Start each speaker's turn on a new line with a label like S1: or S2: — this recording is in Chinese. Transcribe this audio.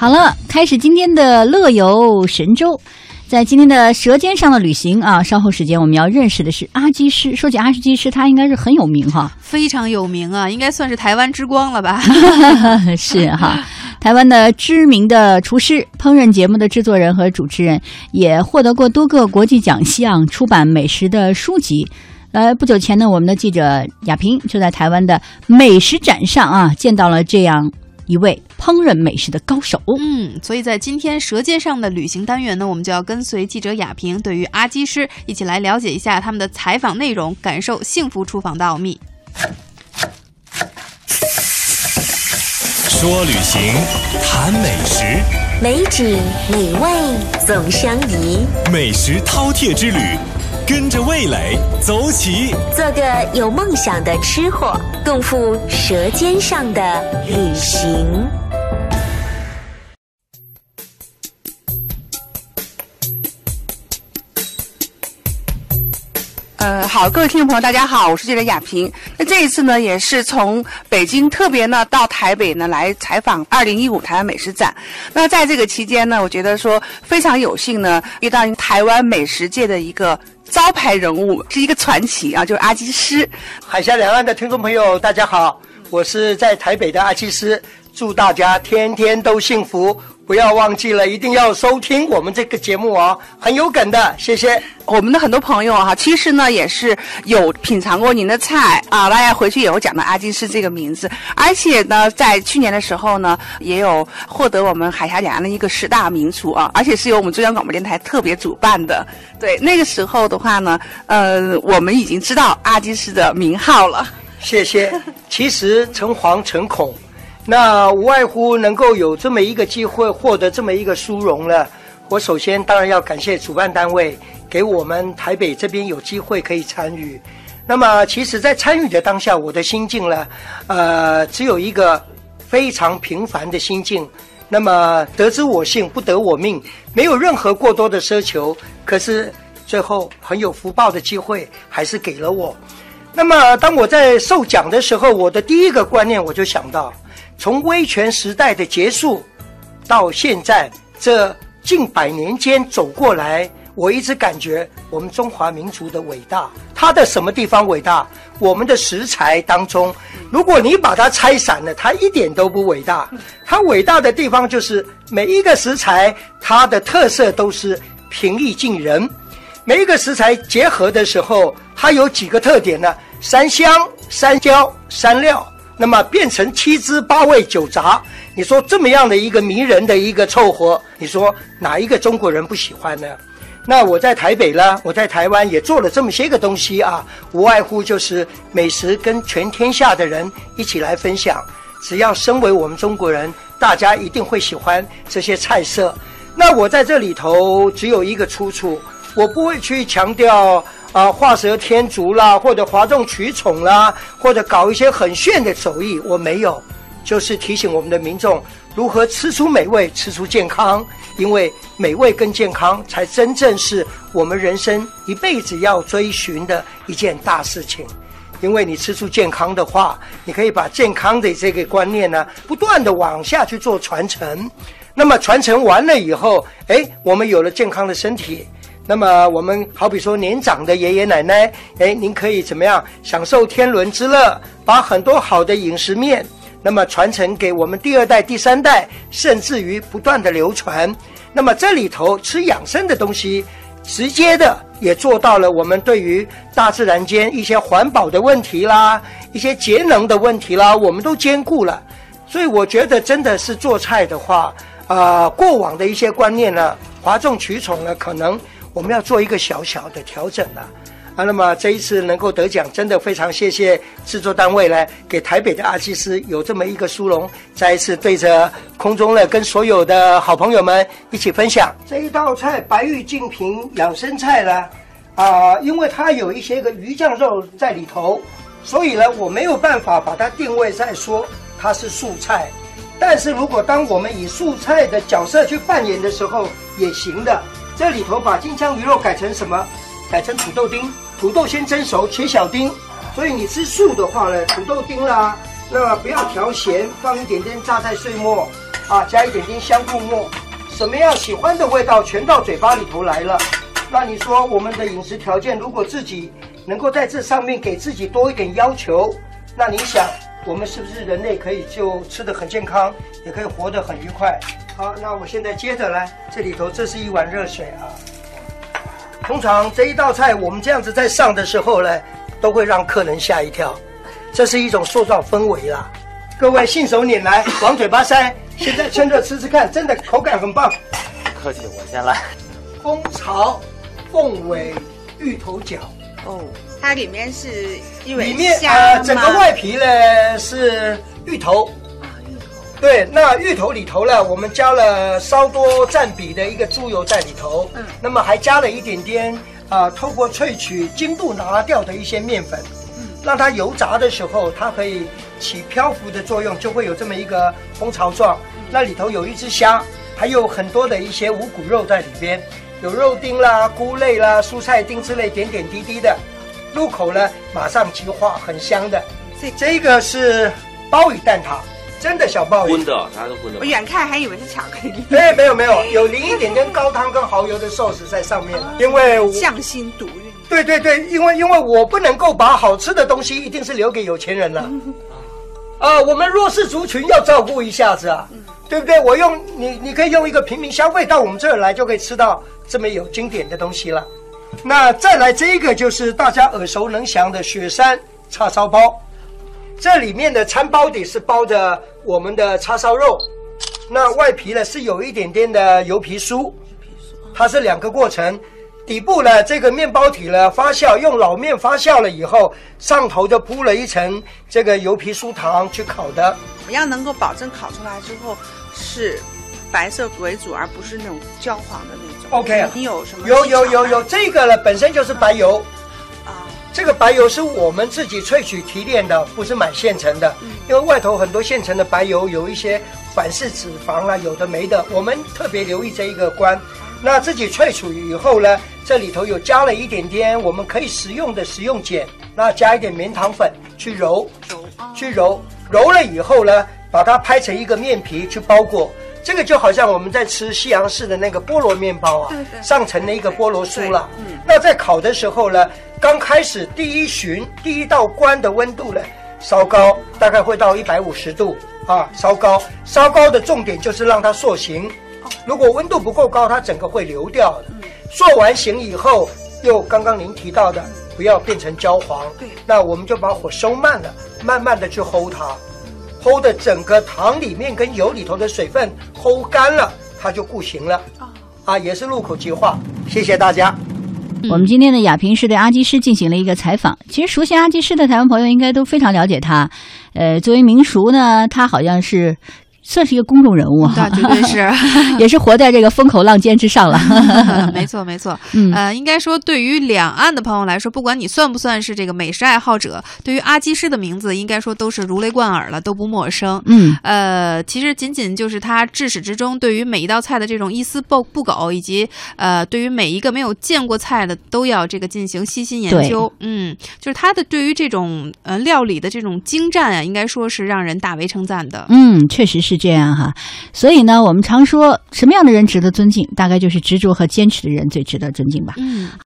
S1: 好了，开始今天的乐游神州。在今天的《舌尖上的旅行》啊，稍后时间我们要认识的是阿基师。说起阿基师，他应该是很有名哈，
S2: 非常有名啊，应该算是台湾之光了吧？
S1: 是哈，台湾的知名的厨师、烹饪节目的制作人和主持人，也获得过多个国际奖项，出版美食的书籍。呃，不久前呢，我们的记者亚平就在台湾的美食展上啊，见到了这样。一位烹饪美食的高手，
S2: 嗯，所以在今天《舌尖上的旅行》单元呢，我们就要跟随记者雅平，对于阿基师一起来了解一下他们的采访内容，感受幸福厨房的奥秘。
S3: 说旅行，谈美食，
S4: 美景美味总相宜，
S3: 美食饕餮之旅。跟着味蕾走起，
S4: 做个有梦想的吃货，共赴舌尖上的旅行。
S5: 呃，好，各位听众朋友，大家好，我是记者亚萍。那这一次呢，也是从北京特别呢到台北呢来采访二零一五台湾美食展。那在这个期间呢，我觉得说非常有幸呢遇到台湾美食界的一个招牌人物，是一个传奇啊，就是阿基师。
S6: 海峡两岸的听众朋友，大家好，我是在台北的阿基师，祝大家天天都幸福。不要忘记了，一定要收听我们这个节目哦，很有梗的，谢谢。
S5: 我们的很多朋友哈，其实呢也是有品尝过您的菜啊，大家回去也会讲到阿金师这个名字，而且呢，在去年的时候呢，也有获得我们海峡两岸的一个十大名厨啊，而且是由我们中央广播电台特别主办的。对，那个时候的话呢，呃，我们已经知道阿金师的名号了。
S6: 谢谢。其实诚惶诚恐。那无外乎能够有这么一个机会获得这么一个殊荣了。我首先当然要感谢主办单位给我们台北这边有机会可以参与。那么其实，在参与的当下，我的心境呢，呃，只有一个非常平凡的心境。那么得之我幸，不得我命，没有任何过多的奢求。可是最后很有福报的机会还是给了我。那么，当我在受奖的时候，我的第一个观念我就想到。从威权时代的结束到现在这近百年间走过来，我一直感觉我们中华民族的伟大。它的什么地方伟大？我们的食材当中，如果你把它拆散了，它一点都不伟大。它伟大的地方就是每一个食材，它的特色都是平易近人。每一个食材结合的时候，它有几个特点呢？三香、三椒、三料。那么变成七滋八味九杂，你说这么样的一个迷人的一个凑合，你说哪一个中国人不喜欢呢？那我在台北呢，我在台湾也做了这么些个东西啊，无外乎就是美食跟全天下的人一起来分享。只要身为我们中国人，大家一定会喜欢这些菜色。那我在这里头只有一个出处，我不会去强调。啊，画蛇添足啦，或者哗众取宠啦，或者搞一些很炫的手艺，我没有，就是提醒我们的民众如何吃出美味，吃出健康，因为美味跟健康才真正是我们人生一辈子要追寻的一件大事情。因为你吃出健康的话，你可以把健康的这个观念呢，不断的往下去做传承。那么传承完了以后，哎，我们有了健康的身体。那么我们好比说年长的爷爷奶奶，哎，您可以怎么样享受天伦之乐，把很多好的饮食面，那么传承给我们第二代、第三代，甚至于不断的流传。那么这里头吃养生的东西，直接的也做到了我们对于大自然间一些环保的问题啦，一些节能的问题啦，我们都兼顾了。所以我觉得真的是做菜的话，啊、呃，過往的一些观念呢，哗众取宠呢，可能。我们要做一个小小的调整了啊，那么这一次能够得奖，真的非常谢谢制作单位呢，给台北的阿基斯有这么一个殊荣，再一次对着空中呢，跟所有的好朋友们一起分享。这一道菜——白玉净瓶养生菜呢，啊，因为它有一些个鱼酱肉在里头，所以呢，我没有办法把它定位在说它是素菜，但是如果当我们以素菜的角色去扮演的时候，也行的。这里头把金枪鱼肉改成什么？改成土豆丁，土豆先蒸熟，切小丁。所以你吃素的话呢，土豆丁啦，那不要调咸，放一点点榨菜碎末，啊，加一点点香菇末，什么样喜欢的味道全到嘴巴里头来了。那你说我们的饮食条件，如果自己能够在这上面给自己多一点要求，那你想，我们是不是人类可以就吃得很健康，也可以活得很愉快？好，那我现在接着来，这里头这是一碗热水啊。通常这一道菜我们这样子在上的时候呢，都会让客人吓一跳，这是一种塑造氛围啦。各位信手拈来，往嘴巴塞，现在趁热吃吃看，真的口感很棒。
S7: 客气，我先来。
S6: 蜂巢凤尾芋头饺，
S8: 哦，它里面是因为
S6: 里面
S8: 虾
S6: 呃整个外皮呢是芋头。对，那芋头里头呢，我们加了稍多占比的一个猪油在里头，嗯，那么还加了一点点啊、透过萃取精度拿掉的一些面粉，嗯，让它油炸的时候，它可以起漂浮的作用，就会有这么一个蜂巢状。那里头有一只虾，还有很多的一些五谷肉在里边，有肉丁啦、菇类啦、蔬菜丁之类，点点滴滴的，入口呢马上即化，很香的。
S8: 这
S6: 这个是鲍鱼蛋挞，真的小鲍鱼。
S7: 荤的，它是荤的
S8: 我。远看还以为是巧克力，
S6: 哎，没有没有，有淋一点点高汤跟蚝油的寿司在上面，因为
S8: 匠心独运。
S6: 对对对，因为因为我不能够把好吃的东西一定是留给有钱人了，啊，我们弱势族群要照顾一下子啊，对不对？我用你你可以用一个平民消费到我们这儿来，就可以吃到这么有经典的东西了。那再来这个就是大家耳熟能详的雪山叉烧包，这里面的餐包底是包着我们的叉烧肉，那外皮呢是有一点点的油皮酥，它是两个过程。底部呢，这个面包体呢发酵，用老面发酵了以后，上头就铺了一层这个油皮酥糖去烤的。
S8: 怎么样能够保证烤出来之后是白色为主，而不是那种焦黄的那种。
S6: OK 啊
S8: 你有什么？
S6: 有有有有，这个呢本身就是白油，
S8: 啊，
S6: 这个白油是我们自己萃取提炼的，不是买现成的。因为外头很多现成的白油有一些反式脂肪啊，有的没的，我们特别留意这一个关。那自己萃取以后呢，这里头有加了一点点我们可以食用的食用碱，那加一点棉糖粉去揉，去揉，揉了以后呢，把它拍成一个面皮去包裹。这个就好像我们在吃西洋式的那个菠萝面包啊，上层的一个菠萝酥了。那在烤的时候呢，刚开始第一巡第一道关的温度呢，烧高，大概会到一百五十度啊，烧高。烧高的重点就是让它塑形，如果温度不够高，它整个会流掉的。塑完形以后，又刚刚您提到的，不要变成焦黄。
S8: 对
S6: 那我们就把火收慢了，慢慢的去烘它。烘的整个糖里面跟油里头的水分烘干了，它就固形了。啊，也是入口即化。谢谢大家。
S1: 我们今天的亚平是对阿基师进行了一个采访。其实熟悉阿基师的台湾朋友应该都非常了解他。呃，作为民俗呢，他好像是算是一个公众人物哈，
S2: 那绝对是。
S1: 也是活在这个风口浪尖之上了。
S2: 没错，没错。
S1: 嗯
S2: 呃，应该说，对于两岸的朋友来说，不管你算不算是这个美食爱好者，对于阿基师的名字，应该说都是如雷贯耳了，都不陌生。
S1: 嗯，
S2: 呃，其实仅仅就是他至始至终对于每一道菜的这种一丝不不苟，以及呃，对于每一个没有见过菜的都要这个进行细心研究。嗯，就是他的对于这种呃料理的这种精湛啊，应该说是让人大为称赞的。
S1: 嗯，确实是这样哈。所以呢，我们常说什么样的人值得尊敬，大概就是执着和坚持的人最值得尊敬吧。
S2: 嗯。